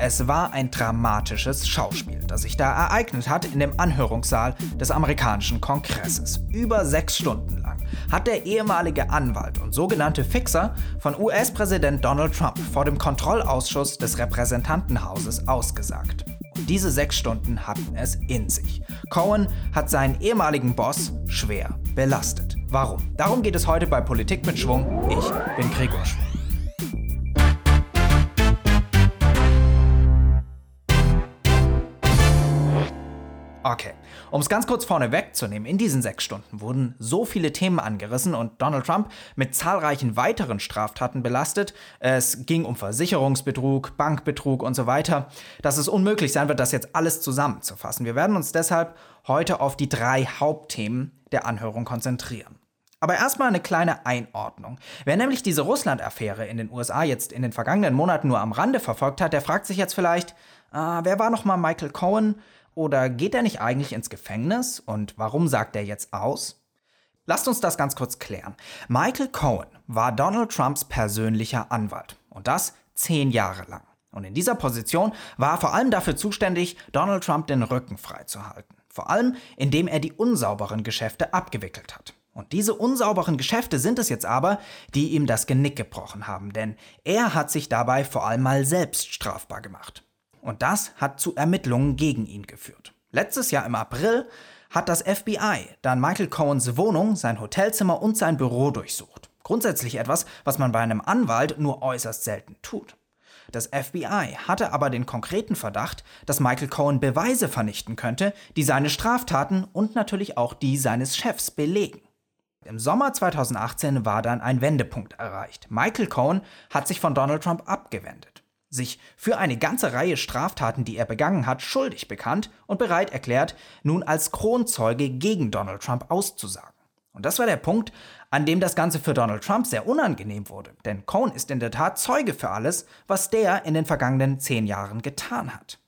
Es war ein dramatisches Schauspiel, das sich da ereignet hat in dem Anhörungssaal des amerikanischen Kongresses. Über sechs Stunden lang hat der ehemalige Anwalt und sogenannte Fixer von US-Präsident Donald Trump vor dem Kontrollausschuss des Repräsentantenhauses ausgesagt. Und diese sechs Stunden hatten es in sich. Cohen hat seinen ehemaligen Boss schwer belastet. Warum? Darum geht es heute bei Politik mit Schwung. Ich bin Gregor Schwung. Okay, um es ganz kurz vorne wegzunehmen, in diesen sechs Stunden wurden so viele Themen angerissen und Donald Trump mit zahlreichen weiteren Straftaten belastet. Es ging um Versicherungsbetrug, Bankbetrug und so weiter, dass es unmöglich sein wird, das jetzt alles zusammenzufassen. Wir werden uns deshalb heute auf die drei Hauptthemen der Anhörung konzentrieren. Aber erstmal eine kleine Einordnung. Wer nämlich diese Russland-Affäre in den USA jetzt in den vergangenen Monaten nur am Rande verfolgt hat, der fragt sich jetzt vielleicht, äh, wer war nochmal Michael Cohen? Oder geht er nicht eigentlich ins Gefängnis? Und warum sagt er jetzt aus? Lasst uns das ganz kurz klären. Michael Cohen war Donald Trumps persönlicher Anwalt. Und das zehn Jahre lang. Und in dieser Position war er vor allem dafür zuständig, Donald Trump den Rücken freizuhalten. Vor allem, indem er die unsauberen Geschäfte abgewickelt hat. Und diese unsauberen Geschäfte sind es jetzt aber, die ihm das Genick gebrochen haben, denn er hat sich dabei vor allem mal selbst strafbar gemacht. Und das hat zu Ermittlungen gegen ihn geführt. Letztes Jahr im April hat das FBI dann Michael Cohens Wohnung, sein Hotelzimmer und sein Büro durchsucht. Grundsätzlich etwas, was man bei einem Anwalt nur äußerst selten tut. Das FBI hatte aber den konkreten Verdacht, dass Michael Cohen Beweise vernichten könnte, die seine Straftaten und natürlich auch die seines Chefs belegen. Im Sommer 2018 war dann ein Wendepunkt erreicht. Michael Cohen hat sich von Donald Trump abgewendet sich für eine ganze Reihe Straftaten, die er begangen hat, schuldig bekannt und bereit erklärt, nun als Kronzeuge gegen Donald Trump auszusagen. Und das war der Punkt, an dem das Ganze für Donald Trump sehr unangenehm wurde. Denn Cohn ist in der Tat Zeuge für alles, was der in den vergangenen zehn Jahren getan hat.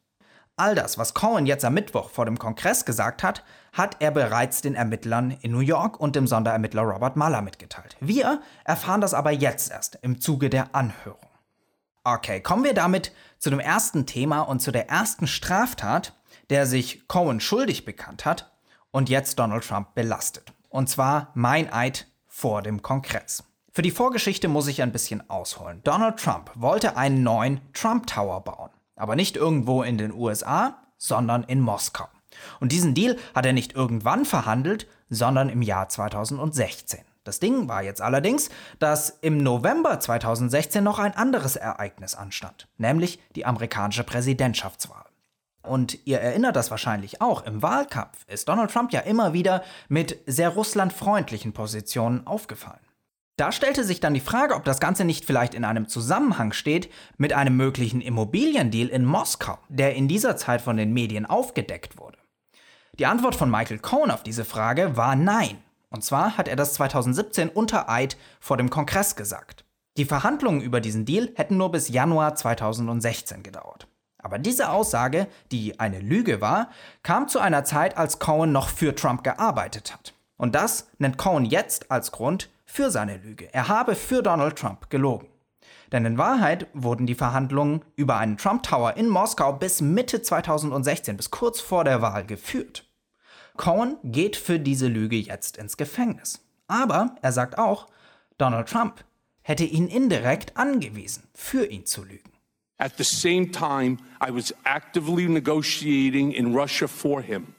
All das, was Cohen jetzt am Mittwoch vor dem Kongress gesagt hat, hat er bereits den Ermittlern in New York und dem Sonderermittler Robert Mueller mitgeteilt. Wir erfahren das aber jetzt erst im Zuge der Anhörung. Okay, kommen wir damit zu dem ersten Thema und zu der ersten Straftat, der sich Cohen schuldig bekannt hat und jetzt Donald Trump belastet. Und zwar Meineid vor dem Kongress. Für die Vorgeschichte muss ich ein bisschen ausholen. Donald Trump wollte einen neuen Trump Tower bauen. Aber nicht irgendwo in den USA, sondern in Moskau. Und diesen Deal hat er nicht irgendwann verhandelt, sondern im Jahr 2016. Das Ding war jetzt allerdings, dass im November 2016 noch ein anderes Ereignis anstand, nämlich die amerikanische Präsidentschaftswahl. Und ihr erinnert das wahrscheinlich auch, im Wahlkampf ist Donald Trump ja immer wieder mit sehr russlandfreundlichen Positionen aufgefallen. Da stellte sich dann die Frage, ob das Ganze nicht vielleicht in einem Zusammenhang steht mit einem möglichen Immobiliendeal in Moskau, der in dieser Zeit von den Medien aufgedeckt wurde. Die Antwort von Michael Cohen auf diese Frage war nein. Und zwar hat er das 2017 unter Eid vor dem Kongress gesagt. Die Verhandlungen über diesen Deal hätten nur bis Januar 2016 gedauert. Aber diese Aussage, die eine Lüge war, kam zu einer Zeit, als Cohen noch für Trump gearbeitet hat. Und das nennt Cohen jetzt als Grund für seine Lüge. Er habe für Donald Trump gelogen. Denn in Wahrheit wurden die Verhandlungen über einen Trump Tower in Moskau bis Mitte 2016, bis kurz vor der Wahl geführt. Cohen geht für diese Lüge jetzt ins Gefängnis. Aber er sagt auch, Donald Trump hätte ihn indirekt angewiesen, für ihn zu lügen. At the same time, I was actively negotiating in Russia for him.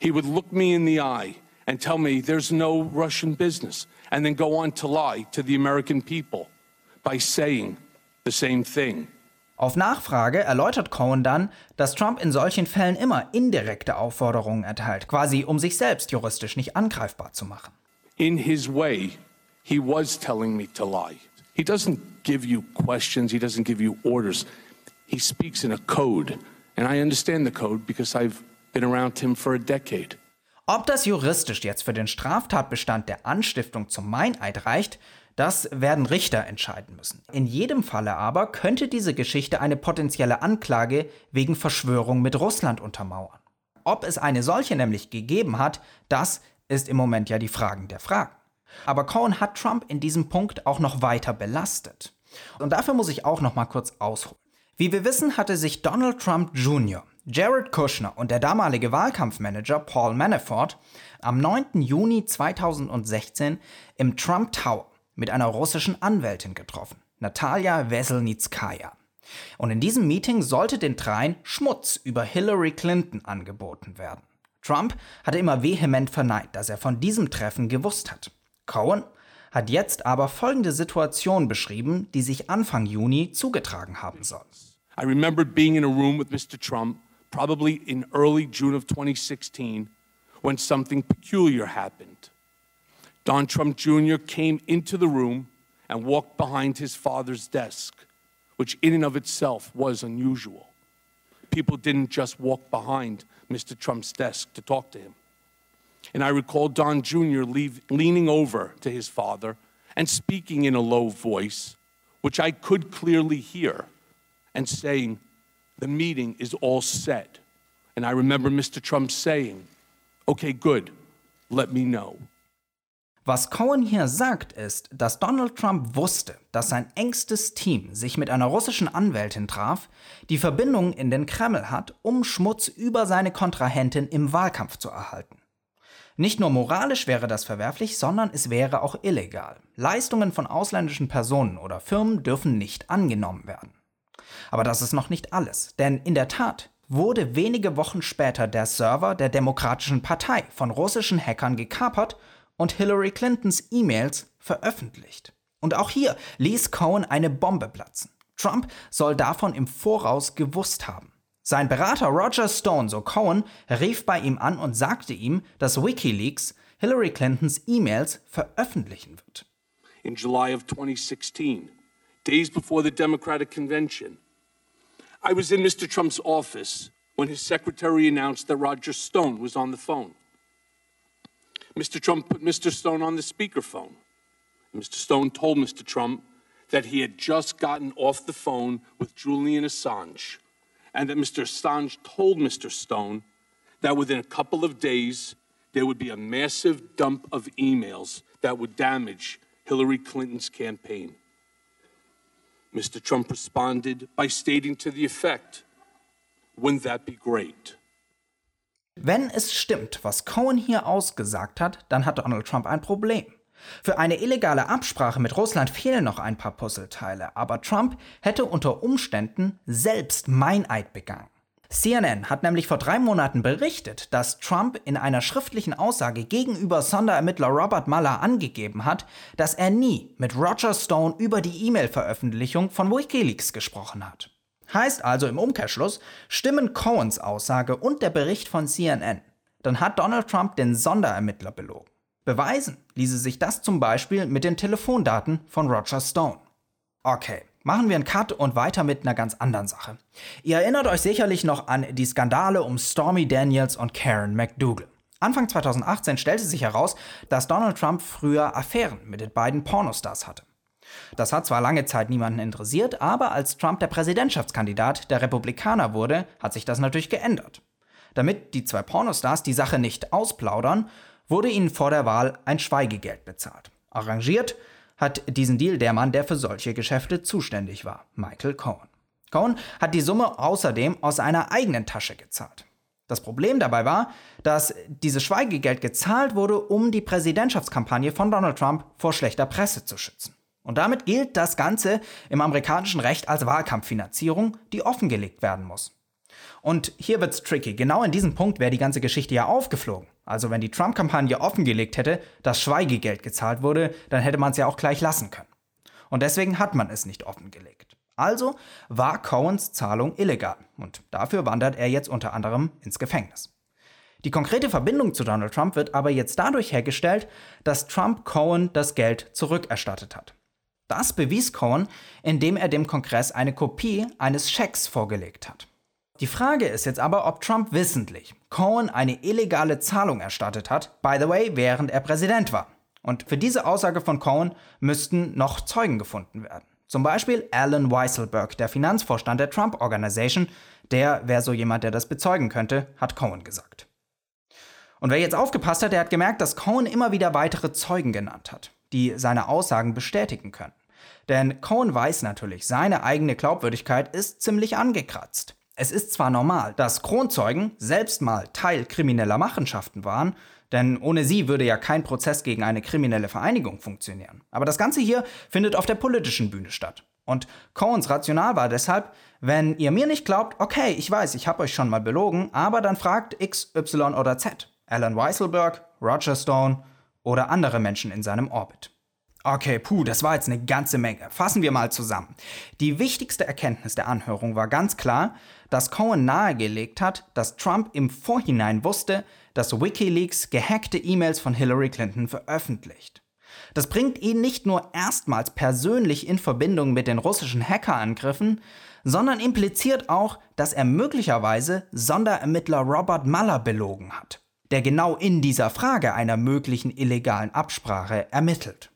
He would look me in the eye and tell me there's no Russian business, and then go on to lie to the American people by saying the same thing. Auf Nachfrage erläutert Cohen dann, dass Trump in solchen Fällen immer indirekte Aufforderungen erteilt, quasi um sich selbst juristisch nicht angreifbar zu machen. In his way, he was telling me to lie. He doesn't give you questions, he doesn't give you orders. He speaks in a code, and I understand the code because I've been around him for a decade. Ob das juristisch jetzt für den Straftatbestand der Anstiftung zum Meineid reicht, das werden Richter entscheiden müssen. In jedem Falle aber könnte diese Geschichte eine potenzielle Anklage wegen Verschwörung mit Russland untermauern. Ob es eine solche nämlich gegeben hat, das ist im Moment ja die Fragen der Fragen. Aber Cohen hat Trump in diesem Punkt auch noch weiter belastet. Und dafür muss ich auch noch mal kurz ausholen. Wie wir wissen, hatte sich Donald Trump Jr., Jared Kushner und der damalige Wahlkampfmanager Paul Manafort am 9. Juni 2016 im Trump Tower mit einer russischen Anwältin getroffen, Natalia Veselnitskaya. Und in diesem Meeting sollte den dreien Schmutz über Hillary Clinton angeboten werden. Trump hatte immer vehement verneint, dass er von diesem Treffen gewusst hat. Cohen hat jetzt aber folgende Situation beschrieben, die sich Anfang Juni zugetragen haben soll. I remembered being in a room with Mr. Trump, probably in early June of 2016, when something peculiar happened. Don Trump Jr. came into the room and walked behind his father's desk, which in and of itself was unusual. People didn't just walk behind Mr. Trump's desk to talk to him. And I recall Don Jr. Leave, leaning over to his father and speaking in a low voice, which I could clearly hear and saying, The meeting is all set. And I remember Mr. Trump saying, Okay, good, let me know. Was Cohen hier sagt, ist, dass Donald Trump wusste, dass sein engstes Team sich mit einer russischen Anwältin traf, die Verbindungen in den Kreml hat, um Schmutz über seine Kontrahentin im Wahlkampf zu erhalten. Nicht nur moralisch wäre das verwerflich, sondern es wäre auch illegal. Leistungen von ausländischen Personen oder Firmen dürfen nicht angenommen werden. Aber das ist noch nicht alles, denn in der Tat wurde wenige Wochen später der Server der Demokratischen Partei von russischen Hackern gekapert und Hillary Clintons E-Mails veröffentlicht. Und auch hier ließ Cohen eine Bombe platzen. Trump soll davon im Voraus gewusst haben. Sein Berater Roger Stone, so Cohen, rief bei ihm an und sagte ihm, dass Wikileaks Hillary Clintons E-Mails veröffentlichen wird. In July of 2016, days before the Democratic convention, I was in Mr. Trump's office when his secretary announced that Roger Stone was on the phone. Mr. Trump put Mr. Stone on the speakerphone. Mr. Stone told Mr. Trump that he had just gotten off the phone with Julian Assange, and that Mr. Assange told Mr. Stone that within a couple of days there would be a massive dump of emails that would damage Hillary Clinton's campaign. Mr. Trump responded by stating to the effect, Wouldn't that be great? Wenn es stimmt, was Cohen hier ausgesagt hat, dann hat Donald Trump ein Problem. Für eine illegale Absprache mit Russland fehlen noch ein paar Puzzleteile, aber Trump hätte unter Umständen selbst Meineid begangen. CNN hat nämlich vor drei Monaten berichtet, dass Trump in einer schriftlichen Aussage gegenüber Sonderermittler Robert Mueller angegeben hat, dass er nie mit Roger Stone über die E-Mail-Veröffentlichung von Wikileaks gesprochen hat. Heißt also im Umkehrschluss, stimmen Cohens Aussage und der Bericht von CNN, dann hat Donald Trump den Sonderermittler belogen. Beweisen ließe sich das zum Beispiel mit den Telefondaten von Roger Stone. Okay, machen wir einen Cut und weiter mit einer ganz anderen Sache. Ihr erinnert euch sicherlich noch an die Skandale um Stormy Daniels und Karen McDougal. Anfang 2018 stellte sich heraus, dass Donald Trump früher Affären mit den beiden Pornostars hatte. Das hat zwar lange Zeit niemanden interessiert, aber als Trump der Präsidentschaftskandidat der Republikaner wurde, hat sich das natürlich geändert. Damit die zwei Pornostars die Sache nicht ausplaudern, wurde ihnen vor der Wahl ein Schweigegeld bezahlt. Arrangiert hat diesen Deal der Mann, der für solche Geschäfte zuständig war, Michael Cohen. Cohen hat die Summe außerdem aus seiner eigenen Tasche gezahlt. Das Problem dabei war, dass dieses Schweigegeld gezahlt wurde, um die Präsidentschaftskampagne von Donald Trump vor schlechter Presse zu schützen. Und damit gilt das Ganze im amerikanischen Recht als Wahlkampffinanzierung, die offengelegt werden muss. Und hier wird's tricky. Genau in diesem Punkt wäre die ganze Geschichte ja aufgeflogen. Also wenn die Trump-Kampagne offengelegt hätte, dass Schweigegeld gezahlt wurde, dann hätte man es ja auch gleich lassen können. Und deswegen hat man es nicht offengelegt. Also war Cohens Zahlung illegal und dafür wandert er jetzt unter anderem ins Gefängnis. Die konkrete Verbindung zu Donald Trump wird aber jetzt dadurch hergestellt, dass Trump Cohen das Geld zurückerstattet hat. Das bewies Cohen, indem er dem Kongress eine Kopie eines Schecks vorgelegt hat. Die Frage ist jetzt aber, ob Trump wissentlich Cohen eine illegale Zahlung erstattet hat, by the way, während er Präsident war. Und für diese Aussage von Cohen müssten noch Zeugen gefunden werden. Zum Beispiel Alan Weisselberg, der Finanzvorstand der Trump Organization, der wäre so jemand, der das bezeugen könnte, hat Cohen gesagt. Und wer jetzt aufgepasst hat, der hat gemerkt, dass Cohen immer wieder weitere Zeugen genannt hat die seine Aussagen bestätigen können. Denn Cohen weiß natürlich, seine eigene Glaubwürdigkeit ist ziemlich angekratzt. Es ist zwar normal, dass Kronzeugen selbst mal Teil krimineller Machenschaften waren, denn ohne sie würde ja kein Prozess gegen eine kriminelle Vereinigung funktionieren. Aber das Ganze hier findet auf der politischen Bühne statt. Und Cohens Rational war deshalb, wenn ihr mir nicht glaubt, okay, ich weiß, ich habe euch schon mal belogen, aber dann fragt X, Y oder Z. Alan Weisselberg, Roger Stone oder andere Menschen in seinem Orbit. Okay, puh, das war jetzt eine ganze Menge. Fassen wir mal zusammen. Die wichtigste Erkenntnis der Anhörung war ganz klar, dass Cohen nahegelegt hat, dass Trump im Vorhinein wusste, dass Wikileaks gehackte E-Mails von Hillary Clinton veröffentlicht. Das bringt ihn nicht nur erstmals persönlich in Verbindung mit den russischen Hackerangriffen, sondern impliziert auch, dass er möglicherweise Sonderermittler Robert Mueller belogen hat, der genau in dieser Frage einer möglichen illegalen Absprache ermittelt.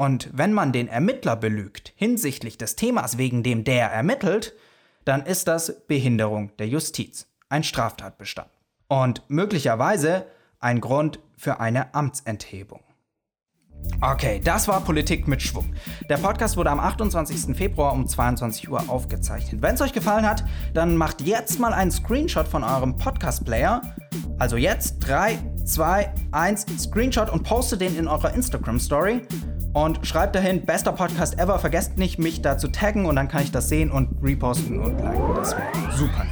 Und wenn man den Ermittler belügt hinsichtlich des Themas, wegen dem der ermittelt, dann ist das Behinderung der Justiz, ein Straftatbestand. Und möglicherweise ein Grund für eine Amtsenthebung. Okay, das war Politik mit Schwung. Der Podcast wurde am 28. Februar um 22 Uhr aufgezeichnet. Wenn es euch gefallen hat, dann macht jetzt mal einen Screenshot von eurem Podcast-Player. Also jetzt 3, 2, 1, Screenshot und postet den in eurer Instagram-Story und schreibt dahin, bester Podcast ever. Vergesst nicht, mich da zu taggen und dann kann ich das sehen und reposten und liken. Das wäre super.